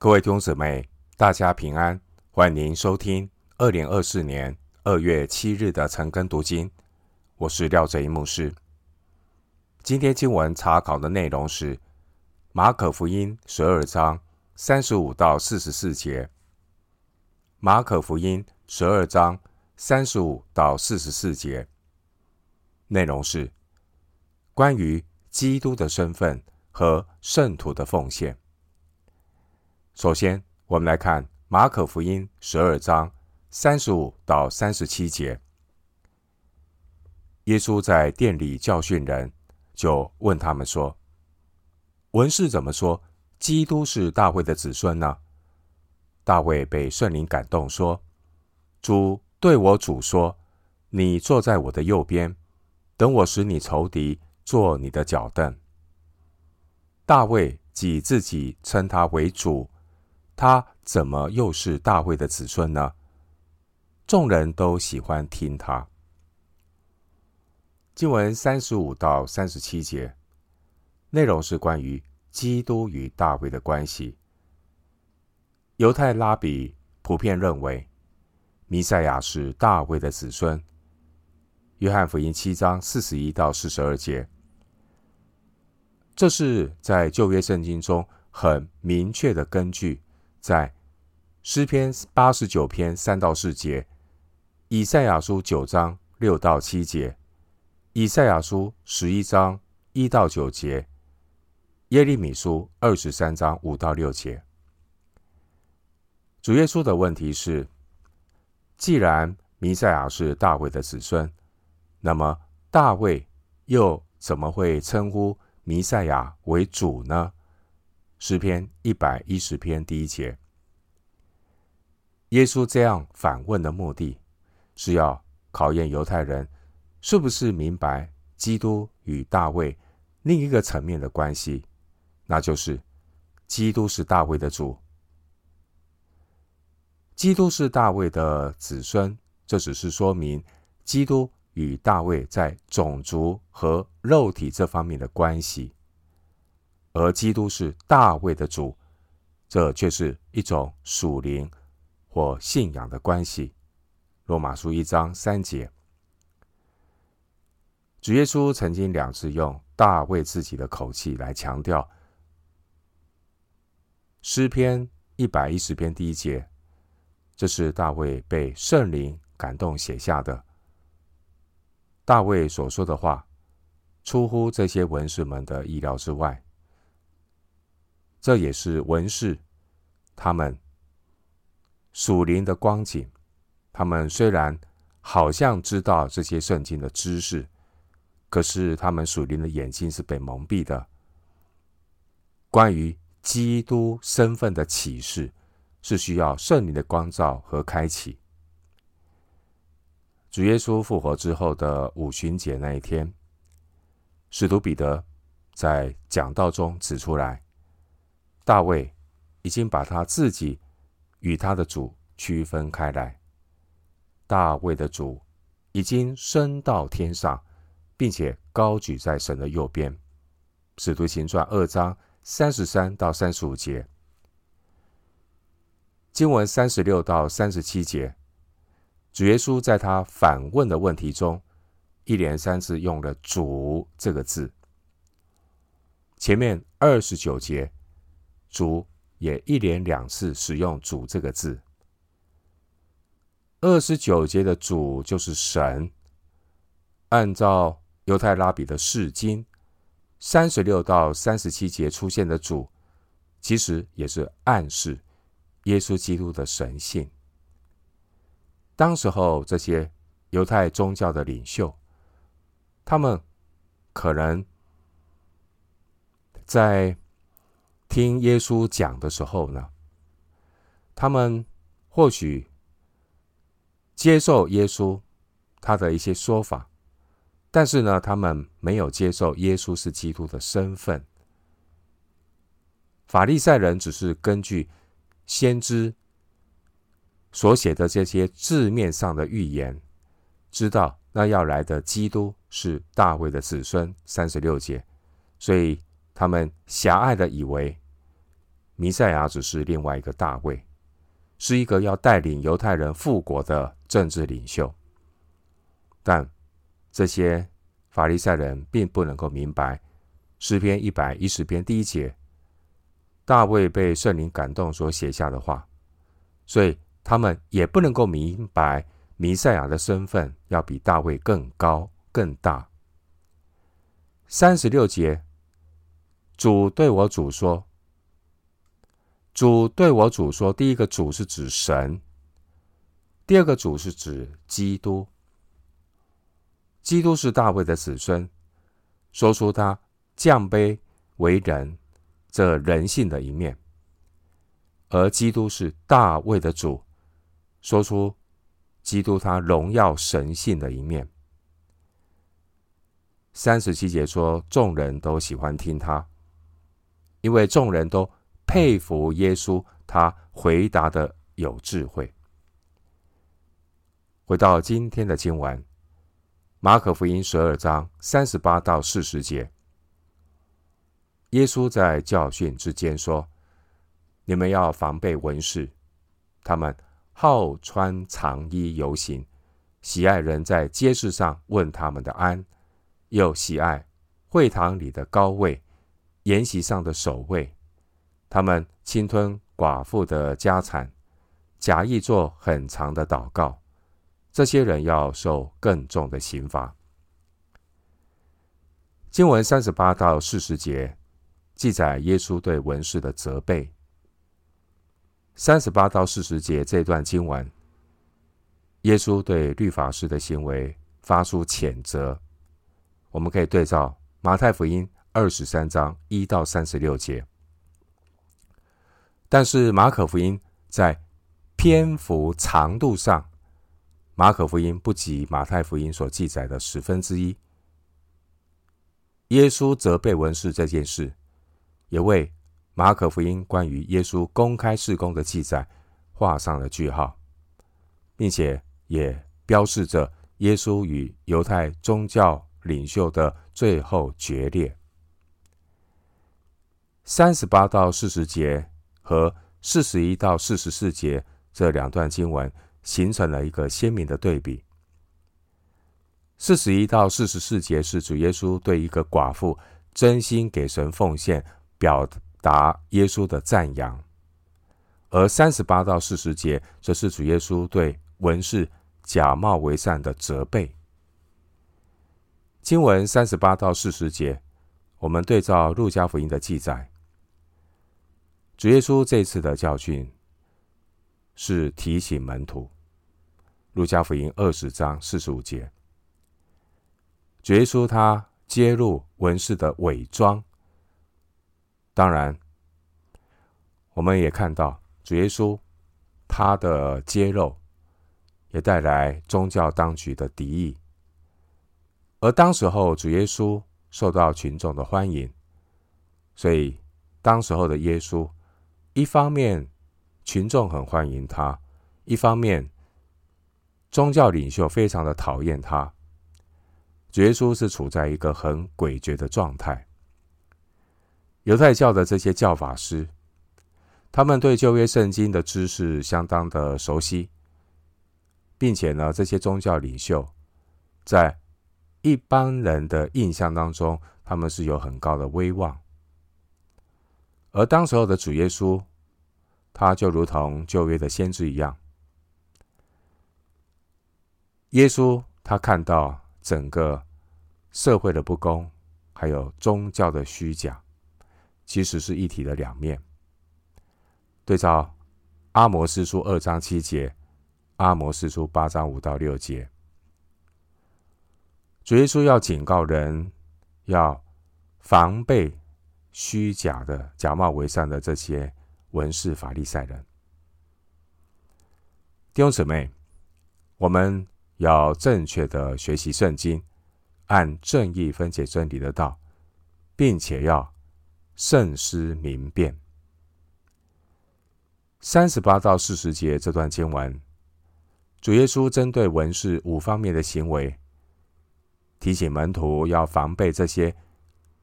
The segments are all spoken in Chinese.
各位弟兄姊妹，大家平安，欢迎您收听二零二四年二月七日的晨更读经。我是廖哲一牧师。今天经文查考的内容是马可福音十二章三十五到四十四节。马可福音十二章三十五到四十四节内容是关于基督的身份和圣徒的奉献。首先，我们来看马可福音十二章三十五到三十七节。耶稣在殿里教训人，就问他们说：“文士怎么说？基督是大卫的子孙呢？”大卫被圣灵感动，说：“主对我主说，你坐在我的右边，等我使你仇敌坐你的脚凳。”大卫既自己称他为主。他怎么又是大卫的子孙呢？众人都喜欢听他。经文三十五到三十七节，内容是关于基督与大卫的关系。犹太拉比普遍认为，弥赛亚是大卫的子孙。约翰福音七章四十一到四十二节，这是在旧约圣经中很明确的根据。在诗篇八十九篇三到四节，以赛亚书九章六到七节，以赛亚书十一章一到九节，耶利米书二十三章五到六节。主耶稣的问题是：既然弥赛亚是大卫的子孙，那么大卫又怎么会称呼弥赛亚为主呢？诗篇一百一十篇第一节，耶稣这样反问的目的，是要考验犹太人是不是明白基督与大卫另一个层面的关系，那就是基督是大卫的主，基督是大卫的子孙，这只是说明基督与大卫在种族和肉体这方面的关系。而基督是大卫的主，这却是一种属灵或信仰的关系。罗马书一章三节，主耶稣曾经两次用大卫自己的口气来强调。诗篇一百一十篇第一节，这是大卫被圣灵感动写下的。大卫所说的话，出乎这些文士们的意料之外。这也是文士他们属灵的光景。他们虽然好像知道这些圣经的知识，可是他们属灵的眼睛是被蒙蔽的。关于基督身份的启示，是需要圣灵的光照和开启。主耶稣复活之后的五旬节那一天，使徒彼得在讲道中指出来。大卫已经把他自己与他的主区分开来。大卫的主已经升到天上，并且高举在神的右边。使徒行传二章三十三到三十五节，经文三十六到三十七节，主耶稣在他反问的问题中，一连三次用了“主”这个字。前面二十九节。主也一连两次使用“主”这个字。二十九节的“主”就是神。按照犹太拉比的释经，三十六到三十七节出现的“主”，其实也是暗示耶稣基督的神性。当时候这些犹太宗教的领袖，他们可能在。听耶稣讲的时候呢，他们或许接受耶稣他的一些说法，但是呢，他们没有接受耶稣是基督的身份。法利赛人只是根据先知所写的这些字面上的预言，知道那要来的基督是大卫的子孙，三十六节，所以。他们狭隘的以为弥赛亚只是另外一个大卫，是一个要带领犹太人复国的政治领袖。但这些法利赛人并不能够明白诗篇一百一十篇第一节，大卫被圣灵感动所写下的话，所以他们也不能够明白弥赛亚的身份要比大卫更高更大。三十六节，主对我主说。主对我主说：“第一个主是指神，第二个主是指基督。基督是大卫的子孙，说出他降卑为人这人性的一面；而基督是大卫的主，说出基督他荣耀神性的一面。”三十七节说：“众人都喜欢听他，因为众人都。”佩服耶稣，他回答的有智慧。回到今天的经文，马可福音十二章三十八到四十节，耶稣在教训之间说：“你们要防备文士，他们好穿长衣游行，喜爱人在街市上问他们的安，又喜爱会堂里的高位，筵席上的首位。”他们侵吞寡妇的家产，假意做很长的祷告。这些人要受更重的刑罚。经文三十八到四十节记载耶稣对文士的责备。三十八到四十节这段经文，耶稣对律法师的行为发出谴责。我们可以对照马太福音二十三章一到三十六节。但是马可福音在篇幅长度上，马可福音不及马太福音所记载的十分之一。耶稣责备文士这件事，也为马可福音关于耶稣公开事工的记载画上了句号，并且也标示着耶稣与犹太宗教领袖的最后决裂。三十八到四十节。和四十一到四十四节这两段经文形成了一个鲜明的对比。四十一到四十四节是主耶稣对一个寡妇真心给神奉献，表达耶稣的赞扬；而三十八到四十节则是主耶稣对文士假冒为善的责备。经文三十八到四十节，我们对照路加福音的记载。主耶稣这次的教训是提醒门徒，路加福音二十章四十五节，主耶稣他揭露文士的伪装。当然，我们也看到主耶稣他的揭露也带来宗教当局的敌意，而当时候主耶稣受到群众的欢迎，所以当时候的耶稣。一方面，群众很欢迎他；一方面，宗教领袖非常的讨厌他。耶稣是处在一个很诡谲的状态。犹太教的这些教法师，他们对旧约圣经的知识相当的熟悉，并且呢，这些宗教领袖在一般人的印象当中，他们是有很高的威望。而当时候的主耶稣，他就如同旧约的先知一样。耶稣他看到整个社会的不公，还有宗教的虚假，其实是一体的两面。对照阿摩斯书二章七节，阿摩斯书八章五到六节，主耶稣要警告人，要防备。虚假的、假冒为善的这些文士、法利赛人，弟兄姊妹，我们要正确的学习圣经，按正义分解真理的道，并且要慎思明辨。三十八到四十节这段经文，主耶稣针对文士五方面的行为，提醒门徒要防备这些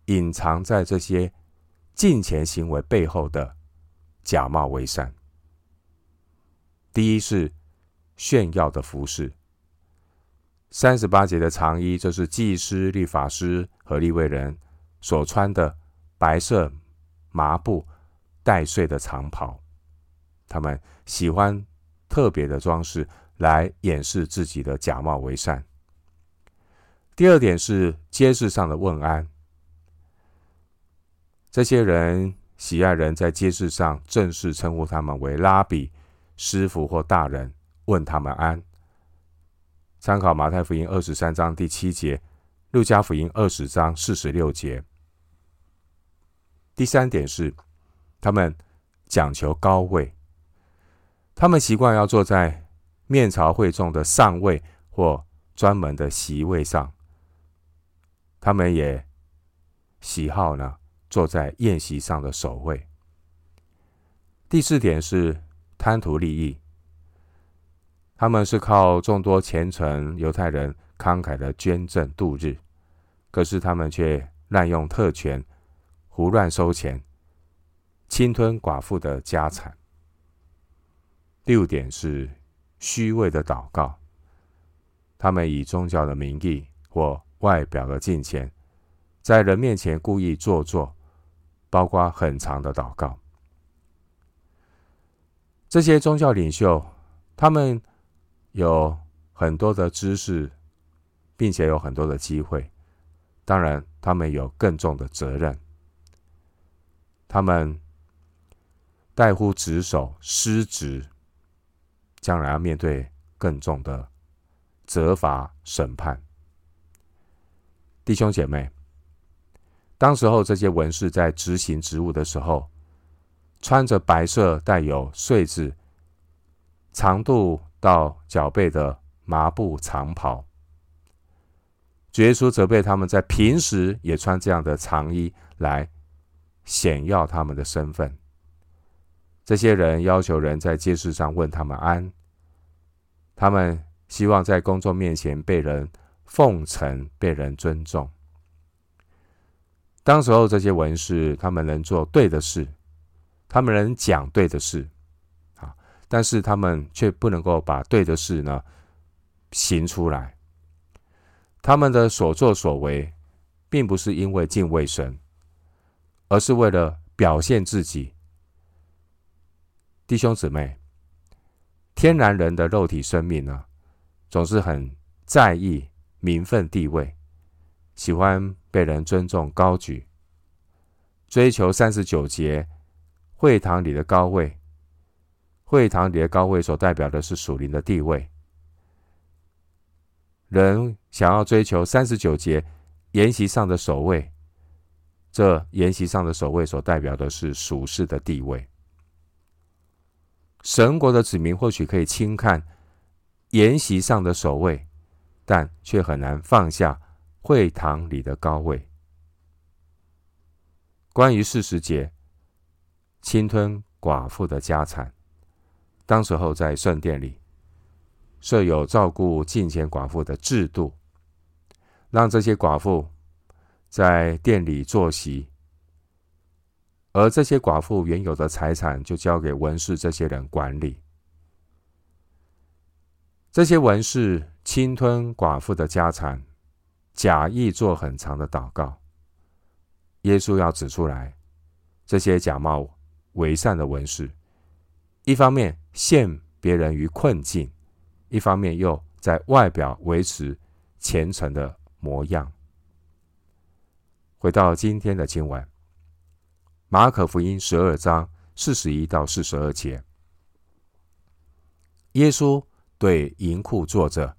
隐藏在这些。金钱行为背后的假冒为善。第一是炫耀的服饰。三十八节的长衣，这是祭司、律法师和立位人所穿的白色麻布带穗的长袍。他们喜欢特别的装饰来掩饰自己的假冒为善。第二点是街市上的问安。这些人喜爱人在街市上正式称呼他们为拉比、师傅或大人，问他们安。参考马太福音二十三章第七节，路加福音二十章四十六节。第三点是，他们讲求高位，他们习惯要坐在面朝会众的上位或专门的席位上。他们也喜好呢坐在宴席上的首位。第四点是贪图利益。他们是靠众多虔诚犹太人慷慨的捐赠度日，可是他们却滥用特权，胡乱收钱，侵吞寡妇的家产。第五点是虚伪的祷告，他们以宗教的名义或外表的敬虔，在人面前故意做作，包括很长的祷告。这些宗教领袖，他们。有很多的知识，并且有很多的机会。当然，他们有更重的责任。他们怠忽职守、失职，将来要面对更重的责罚审判。弟兄姐妹，当时候这些文士在执行职务的时候，穿着白色带有穗子、长度。到脚背的麻布长袍，主耶稣责备他们在平时也穿这样的长衣来显耀他们的身份。这些人要求人在街市上问他们安，他们希望在公众面前被人奉承、被人尊重。当时候这些文士，他们能做对的事，他们能讲对的事。啊但是他们却不能够把对的事呢行出来。他们的所作所为，并不是因为敬畏神，而是为了表现自己。弟兄姊妹，天然人的肉体生命呢，总是很在意名分地位，喜欢被人尊重高举，追求三十九节会堂里的高位。会堂里的高位所代表的是属灵的地位。人想要追求三十九节筵席上的首位，这筵席上的首位所代表的是属世的地位。神国的子民或许可以轻看筵席上的首位，但却很难放下会堂里的高位。关于四十节，侵吞寡妇的家产。当时候在圣殿里设有照顾敬虔寡妇的制度，让这些寡妇在殿里坐席，而这些寡妇原有的财产就交给文士这些人管理。这些文士侵吞寡妇的家产，假意做很长的祷告。耶稣要指出来，这些假冒伪善的文士。一方面陷别人于困境，一方面又在外表维持虔诚的模样。回到今天的经文，马可福音十二章四十一到四十二节，耶稣对银库坐着，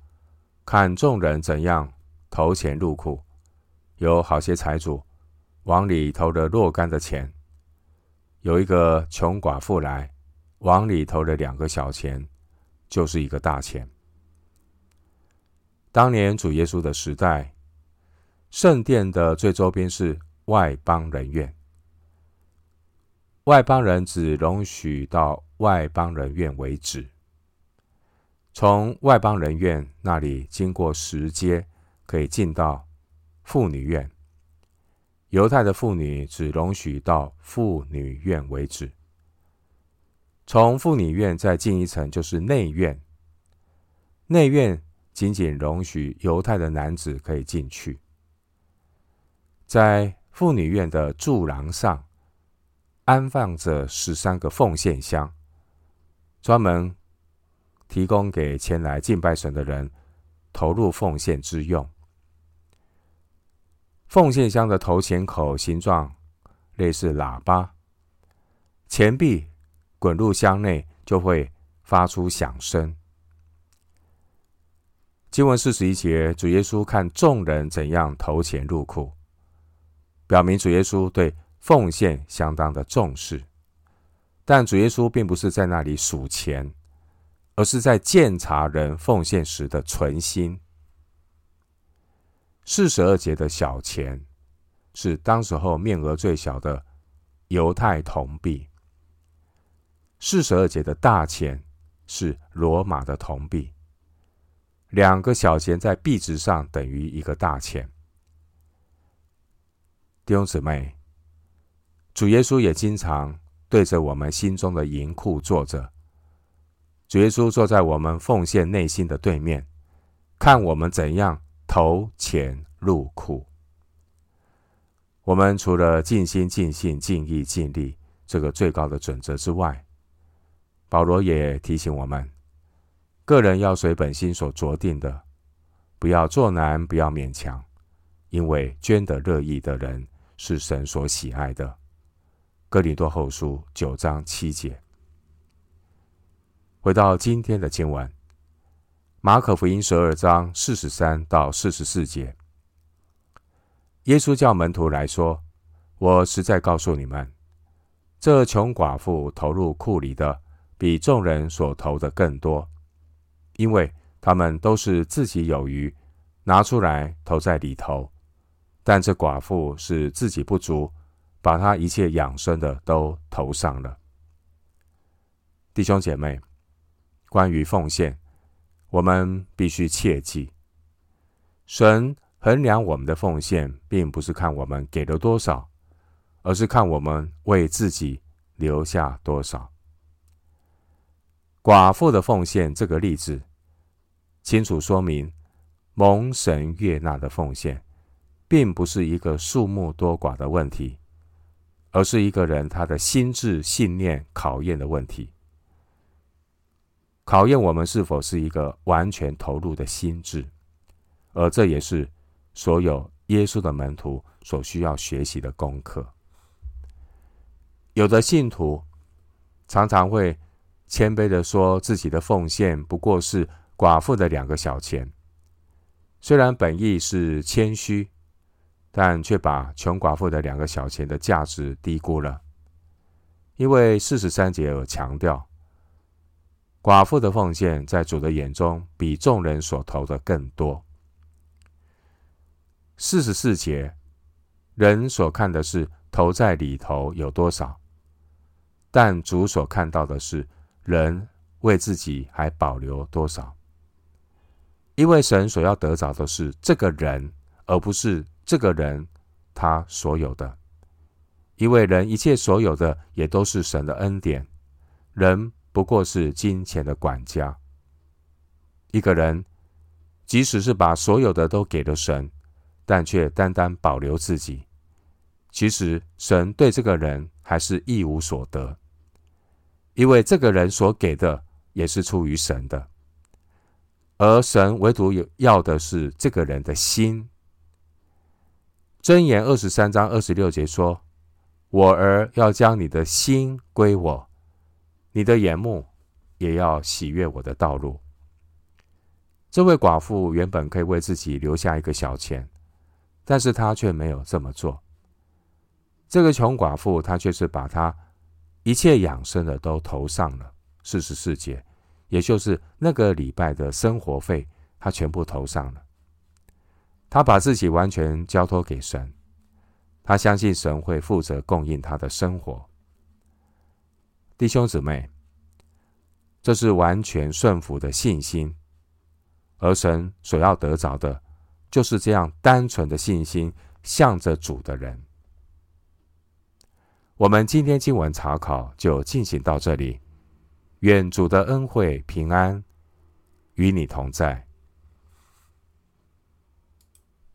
看众人怎样投钱入库，有好些财主往里投了若干的钱，有一个穷寡妇来。往里投了两个小钱，就是一个大钱。当年主耶稣的时代，圣殿的最周边是外邦人院，外邦人只容许到外邦人院为止。从外邦人院那里经过石阶，可以进到妇女院。犹太的妇女只容许到妇女院为止。从妇女院再进一层就是内院。内院仅仅容许犹太的男子可以进去。在妇女院的柱廊上安放着十三个奉献箱，专门提供给前来敬拜神的人投入奉献之用。奉献箱的头衔口形状类似喇叭，钱币滚入箱内就会发出响声。经文四十一节，主耶稣看众人怎样投钱入库，表明主耶稣对奉献相当的重视。但主耶稣并不是在那里数钱，而是在鉴察人奉献时的存心。四十二节的小钱是当时候面额最小的犹太铜币，四十二节的大钱是罗马的铜币。两个小钱在币值上等于一个大钱。弟兄姊妹，主耶稣也经常对着我们心中的银库坐着。主耶稣坐在我们奉献内心的对面，看我们怎样。投钱入库，我们除了尽心、尽性、尽意、尽力这个最高的准则之外，保罗也提醒我们，个人要随本心所酌定的，不要做难，不要勉强，因为捐得乐意的人是神所喜爱的。哥林多后书九章七节。回到今天的经文。马可福音十二章四十三到四十四节，耶稣叫门徒来说：“我实在告诉你们，这穷寡妇投入库里的，比众人所投的更多，因为他们都是自己有余，拿出来投在里头；但这寡妇是自己不足，把她一切养生的都投上了。”弟兄姐妹，关于奉献。我们必须切记，神衡量我们的奉献，并不是看我们给了多少，而是看我们为自己留下多少。寡妇的奉献这个例子，清楚说明蒙神悦纳的奉献，并不是一个数目多寡的问题，而是一个人他的心智信念考验的问题。考验我们是否是一个完全投入的心智，而这也是所有耶稣的门徒所需要学习的功课。有的信徒常常会谦卑地说自己的奉献不过是寡妇的两个小钱，虽然本意是谦虚，但却把穷寡妇的两个小钱的价值低估了，因为四十三节有强调。寡妇的奉献在主的眼中比众人所投的更多。四十四节，人所看的是投在里头有多少，但主所看到的是人为自己还保留多少。因为神所要得着的是这个人，而不是这个人他所有的。因为人一切所有的也都是神的恩典，人。不过是金钱的管家。一个人，即使是把所有的都给了神，但却单单保留自己，其实神对这个人还是一无所得，因为这个人所给的也是出于神的，而神唯独有要的是这个人的心。箴言二十三章二十六节说：“我儿要将你的心归我。”你的眼目也要喜悦我的道路。这位寡妇原本可以为自己留下一个小钱，但是她却没有这么做。这个穷寡妇，她却是把她一切养生的都投上了四十四节，也就是那个礼拜的生活费，她全部投上了。她把自己完全交托给神，她相信神会负责供应她的生活。弟兄姊妹，这是完全顺服的信心，而神所要得着的，就是这样单纯的信心，向着主的人。我们今天经文查考就进行到这里，愿主的恩惠平安与你同在。